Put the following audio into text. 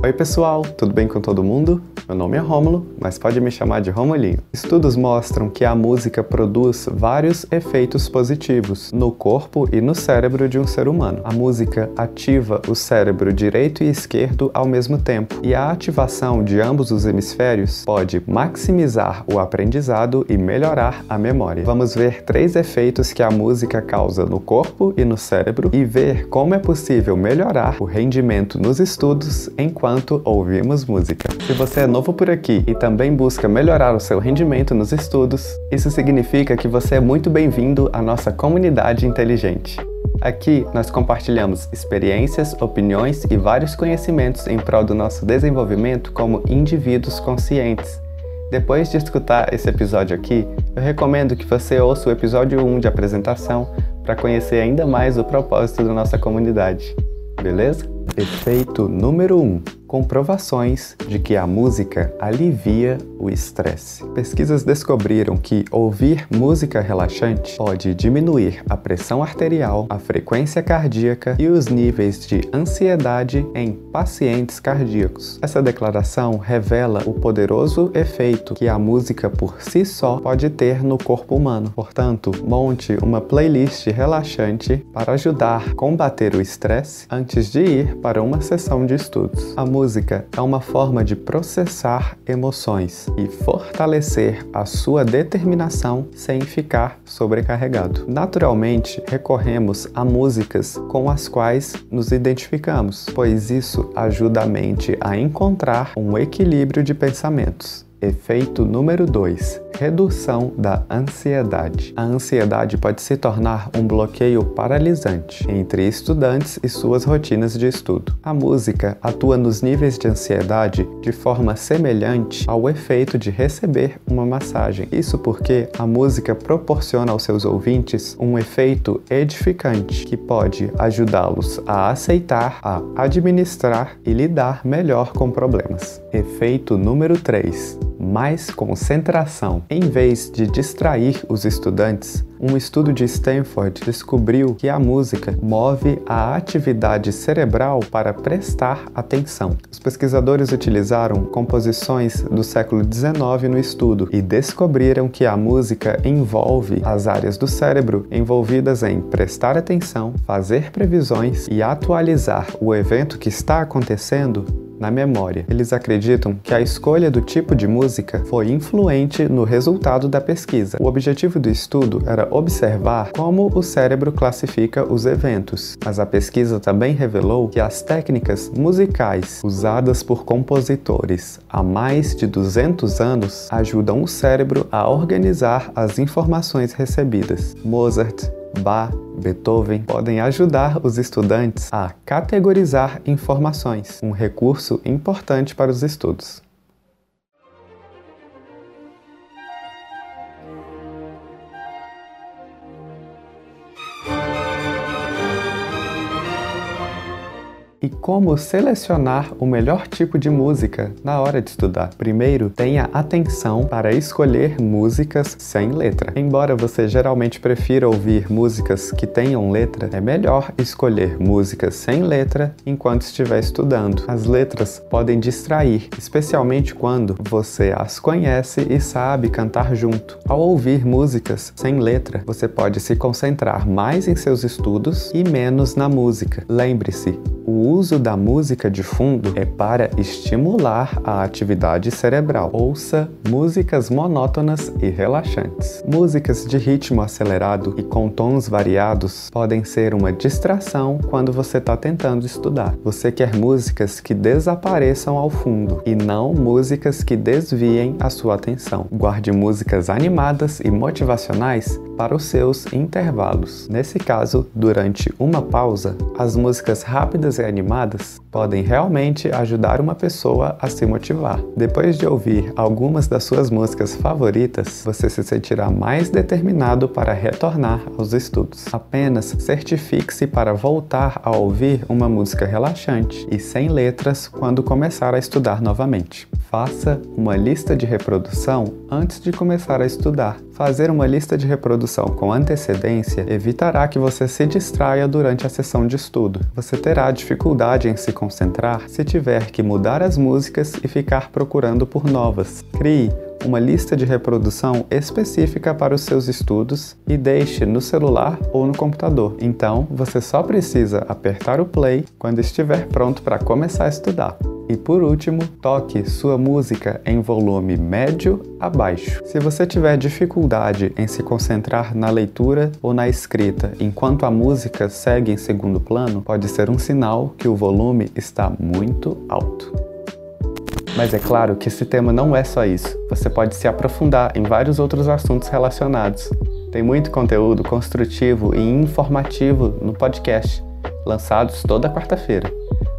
Oi pessoal, tudo bem com todo mundo? Meu nome é Rômulo, mas pode me chamar de Romulinho. Estudos mostram que a música produz vários efeitos positivos no corpo e no cérebro de um ser humano. A música ativa o cérebro direito e esquerdo ao mesmo tempo, e a ativação de ambos os hemisférios pode maximizar o aprendizado e melhorar a memória. Vamos ver três efeitos que a música causa no corpo e no cérebro e ver como é possível melhorar o rendimento nos estudos enquanto ouvimos música. Se você é novo por aqui e também busca melhorar o seu rendimento nos estudos, isso significa que você é muito bem-vindo à nossa comunidade inteligente. Aqui nós compartilhamos experiências, opiniões e vários conhecimentos em prol do nosso desenvolvimento como indivíduos conscientes. Depois de escutar esse episódio aqui, eu recomendo que você ouça o episódio 1 de apresentação para conhecer ainda mais o propósito da nossa comunidade. Beleza? Efeito número 1: comprovações de que a música alivia o estresse. Pesquisas descobriram que ouvir música relaxante pode diminuir a pressão arterial, a frequência cardíaca e os níveis de ansiedade em pacientes cardíacos. Essa declaração revela o poderoso efeito que a música por si só pode ter no corpo humano. Portanto, monte uma playlist relaxante para ajudar a combater o estresse antes de ir para uma sessão de estudos. A música é uma forma de processar emoções e fortalecer a sua determinação sem ficar sobrecarregado. Naturalmente, recorremos a músicas com as quais nos identificamos, pois isso ajuda a mente a encontrar um equilíbrio de pensamentos. Efeito número 2: redução da ansiedade. A ansiedade pode se tornar um bloqueio paralisante entre estudantes e suas rotinas de estudo. A música atua nos níveis de ansiedade de forma semelhante ao efeito de receber uma massagem. Isso porque a música proporciona aos seus ouvintes um efeito edificante que pode ajudá-los a aceitar, a administrar e lidar melhor com problemas. Efeito número 3: mais concentração. Em vez de distrair os estudantes, um estudo de Stanford descobriu que a música move a atividade cerebral para prestar atenção. Os pesquisadores utilizaram composições do século XIX no estudo e descobriram que a música envolve as áreas do cérebro envolvidas em prestar atenção, fazer previsões e atualizar o evento que está acontecendo na memória. Eles acreditam que a escolha do tipo de música foi influente no resultado da pesquisa. O objetivo do estudo era observar como o cérebro classifica os eventos, mas a pesquisa também revelou que as técnicas musicais usadas por compositores há mais de 200 anos ajudam o cérebro a organizar as informações recebidas. Mozart, Bach, Beethoven podem ajudar os estudantes a categorizar informações, um recurso importante para os estudos. E como selecionar o melhor tipo de música na hora de estudar? Primeiro, tenha atenção para escolher músicas sem letra. Embora você geralmente prefira ouvir músicas que tenham letra, é melhor escolher músicas sem letra enquanto estiver estudando. As letras podem distrair, especialmente quando você as conhece e sabe cantar junto. Ao ouvir músicas sem letra, você pode se concentrar mais em seus estudos e menos na música. Lembre-se, o uso da música de fundo é para estimular a atividade cerebral. Ouça músicas monótonas e relaxantes. Músicas de ritmo acelerado e com tons variados podem ser uma distração quando você está tentando estudar. Você quer músicas que desapareçam ao fundo e não músicas que desviem a sua atenção. Guarde músicas animadas e motivacionais para os seus intervalos. Nesse caso, durante uma pausa, as músicas rápidas e animadas podem realmente ajudar uma pessoa a se motivar. Depois de ouvir algumas das suas músicas favoritas, você se sentirá mais determinado para retornar aos estudos. Apenas certifique-se para voltar a ouvir uma música relaxante e sem letras quando começar a estudar novamente. Faça uma lista de reprodução antes de começar a estudar. Fazer uma lista de reprodução com antecedência evitará que você se distraia durante a sessão de estudo. Você terá dificuldade em se concentrar se tiver que mudar as músicas e ficar procurando por novas. Crie uma lista de reprodução específica para os seus estudos e deixe no celular ou no computador. Então, você só precisa apertar o play quando estiver pronto para começar a estudar. E por último, toque sua música em volume médio a baixo. Se você tiver dificuldade em se concentrar na leitura ou na escrita enquanto a música segue em segundo plano, pode ser um sinal que o volume está muito alto. Mas é claro que esse tema não é só isso. Você pode se aprofundar em vários outros assuntos relacionados. Tem muito conteúdo construtivo e informativo no podcast, lançados toda quarta-feira.